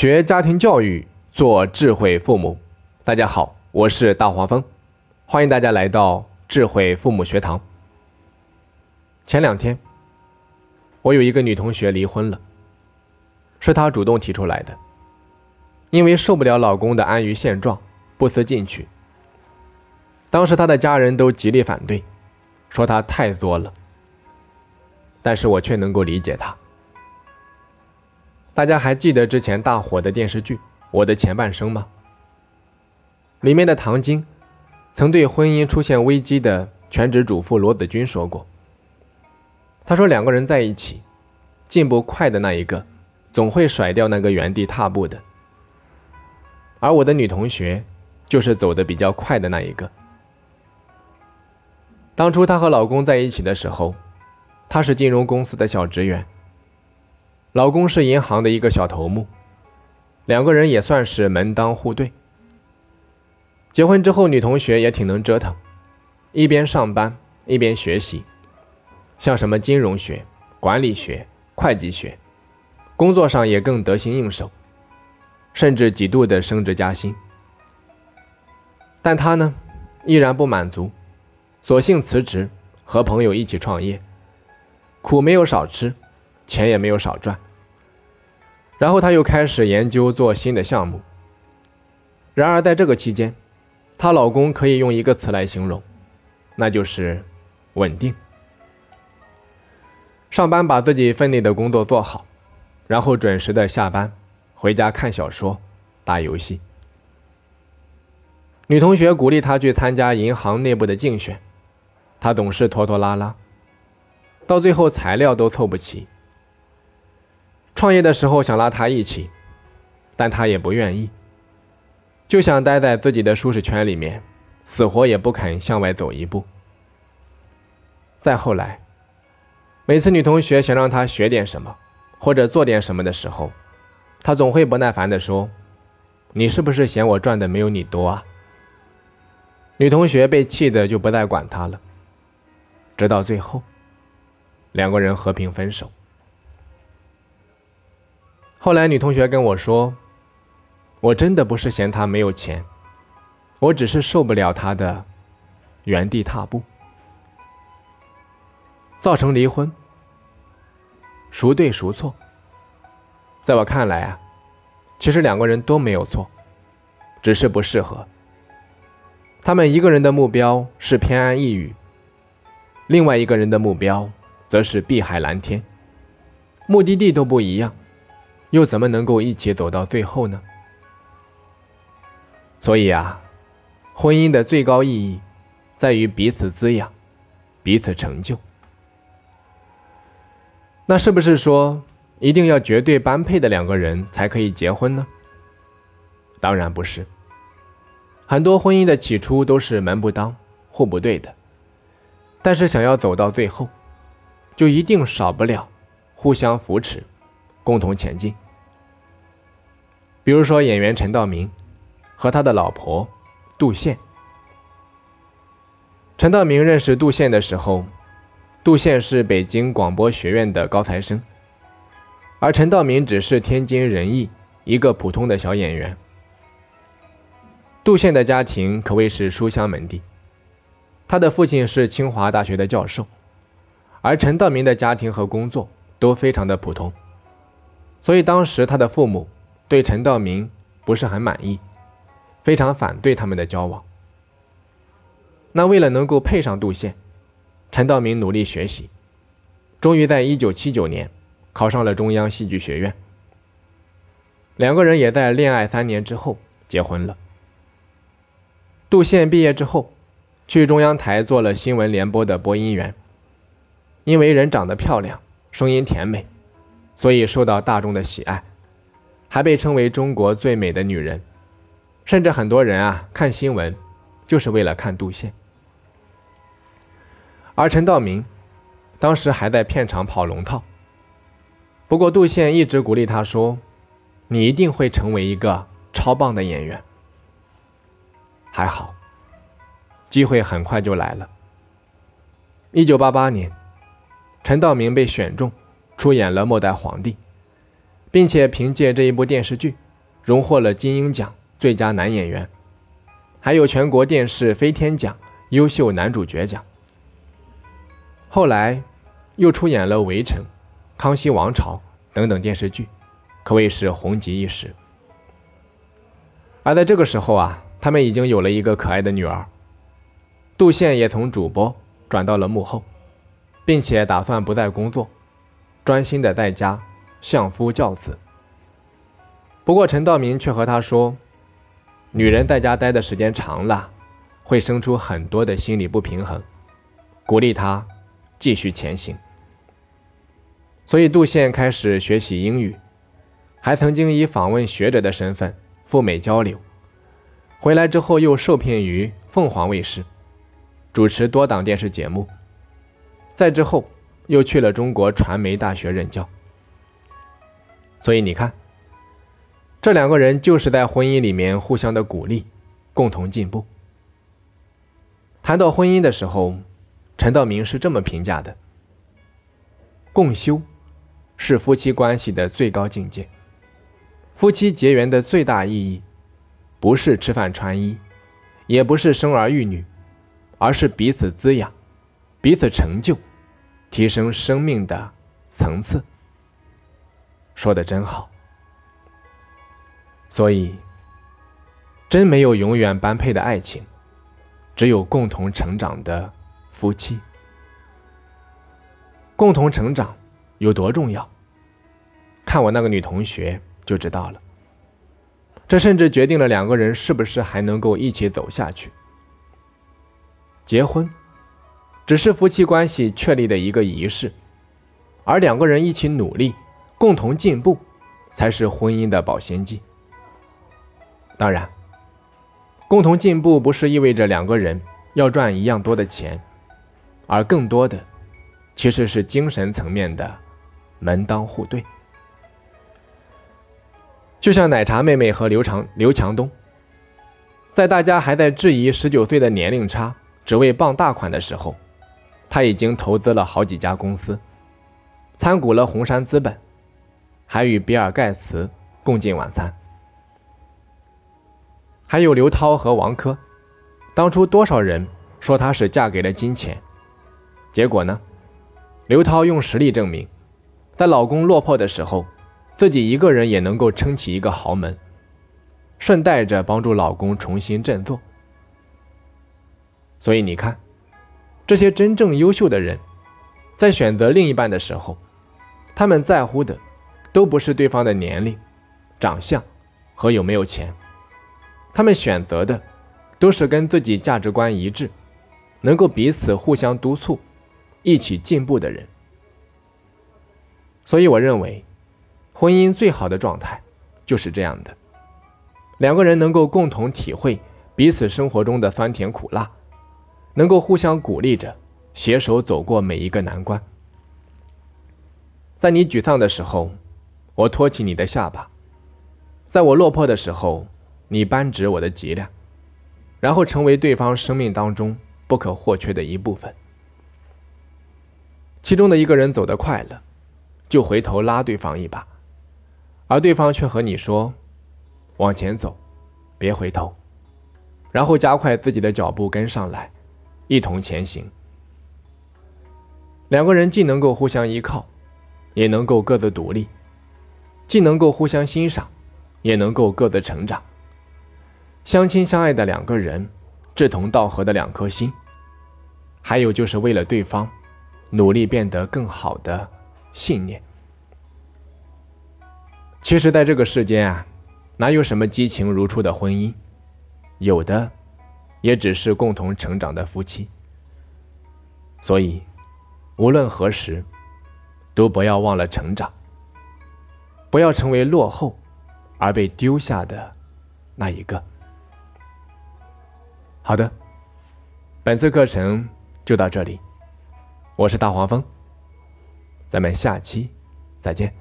学家庭教育，做智慧父母。大家好，我是大黄蜂，欢迎大家来到智慧父母学堂。前两天，我有一个女同学离婚了，是她主动提出来的，因为受不了老公的安于现状，不思进取。当时她的家人都极力反对，说她太作了，但是我却能够理解她。大家还记得之前大火的电视剧《我的前半生》吗？里面的唐晶曾对婚姻出现危机的全职主妇罗子君说过：“他说两个人在一起，进步快的那一个总会甩掉那个原地踏步的，而我的女同学就是走的比较快的那一个。当初她和老公在一起的时候，她是金融公司的小职员。”老公是银行的一个小头目，两个人也算是门当户对。结婚之后，女同学也挺能折腾，一边上班一边学习，像什么金融学、管理学、会计学，工作上也更得心应手，甚至几度的升职加薪。但她呢，依然不满足，索性辞职，和朋友一起创业，苦没有少吃。钱也没有少赚，然后她又开始研究做新的项目。然而在这个期间，她老公可以用一个词来形容，那就是稳定。上班把自己分内的工作做好，然后准时的下班，回家看小说、打游戏。女同学鼓励她去参加银行内部的竞选，她总是拖拖拉拉，到最后材料都凑不齐。创业的时候想拉他一起，但他也不愿意，就想待在自己的舒适圈里面，死活也不肯向外走一步。再后来，每次女同学想让他学点什么，或者做点什么的时候，他总会不耐烦地说：“你是不是嫌我赚的没有你多啊？”女同学被气的就不再管他了，直到最后，两个人和平分手。后来，女同学跟我说：“我真的不是嫌他没有钱，我只是受不了他的原地踏步，造成离婚。孰对孰错？在我看来啊，其实两个人都没有错，只是不适合。他们一个人的目标是偏安一隅，另外一个人的目标则是碧海蓝天，目的地都不一样。”又怎么能够一起走到最后呢？所以啊，婚姻的最高意义在于彼此滋养，彼此成就。那是不是说一定要绝对般配的两个人才可以结婚呢？当然不是。很多婚姻的起初都是门不当户不对的，但是想要走到最后，就一定少不了互相扶持。共同前进。比如说，演员陈道明和他的老婆杜宪。陈道明认识杜宪的时候，杜宪是北京广播学院的高材生，而陈道明只是天津人艺一个普通的小演员。杜宪的家庭可谓是书香门第，他的父亲是清华大学的教授，而陈道明的家庭和工作都非常的普通。所以当时他的父母对陈道明不是很满意，非常反对他们的交往。那为了能够配上杜宪，陈道明努力学习，终于在一九七九年考上了中央戏剧学院。两个人也在恋爱三年之后结婚了。杜宪毕业之后，去中央台做了新闻联播的播音员，因为人长得漂亮，声音甜美。所以受到大众的喜爱，还被称为中国最美的女人，甚至很多人啊看新闻，就是为了看杜宪。而陈道明，当时还在片场跑龙套。不过杜宪一直鼓励他说：“你一定会成为一个超棒的演员。”还好，机会很快就来了。一九八八年，陈道明被选中。出演了《末代皇帝》，并且凭借这一部电视剧荣获了金鹰奖最佳男演员，还有全国电视飞天奖优秀男主角奖。后来又出演了《围城》《康熙王朝》等等电视剧，可谓是红极一时。而在这个时候啊，他们已经有了一个可爱的女儿。杜宪也从主播转到了幕后，并且打算不再工作，专心的在家相夫教子。不过陈道明却和他说：“女人在家待的时间长了，会生出很多的心理不平衡，鼓励他。”继续前行，所以杜宪开始学习英语，还曾经以访问学者的身份赴美交流。回来之后又受聘于凤凰卫视，主持多档电视节目。再之后又去了中国传媒大学任教。所以你看，这两个人就是在婚姻里面互相的鼓励，共同进步。谈到婚姻的时候。陈道明是这么评价的：“共修是夫妻关系的最高境界。夫妻结缘的最大意义，不是吃饭穿衣，也不是生儿育女，而是彼此滋养，彼此成就，提升生命的层次。”说的真好。所以，真没有永远般配的爱情，只有共同成长的。夫妻共同成长有多重要？看我那个女同学就知道了。这甚至决定了两个人是不是还能够一起走下去。结婚只是夫妻关系确立的一个仪式，而两个人一起努力、共同进步，才是婚姻的保鲜剂。当然，共同进步不是意味着两个人要赚一样多的钱。而更多的，其实是精神层面的门当户对。就像奶茶妹妹和刘长刘强东，在大家还在质疑十九岁的年龄差只为傍大款的时候，他已经投资了好几家公司，参股了红杉资本，还与比尔盖茨共进晚餐。还有刘涛和王珂，当初多少人说她是嫁给了金钱。结果呢？刘涛用实力证明，在老公落魄的时候，自己一个人也能够撑起一个豪门，顺带着帮助老公重新振作。所以你看，这些真正优秀的人，在选择另一半的时候，他们在乎的都不是对方的年龄、长相和有没有钱，他们选择的都是跟自己价值观一致，能够彼此互相督促。一起进步的人，所以我认为，婚姻最好的状态就是这样的：两个人能够共同体会彼此生活中的酸甜苦辣，能够互相鼓励着，携手走过每一个难关。在你沮丧的时候，我托起你的下巴；在我落魄的时候，你扳直我的脊梁，然后成为对方生命当中不可或缺的一部分。其中的一个人走得快了，就回头拉对方一把，而对方却和你说：“往前走，别回头。”然后加快自己的脚步跟上来，一同前行。两个人既能够互相依靠，也能够各自独立；既能够互相欣赏，也能够各自成长。相亲相爱的两个人，志同道合的两颗心，还有就是为了对方。努力变得更好的信念。其实，在这个世间啊，哪有什么激情如初的婚姻？有的，也只是共同成长的夫妻。所以，无论何时，都不要忘了成长，不要成为落后而被丢下的那一个。好的，本次课程就到这里。我是大黄蜂，咱们下期再见。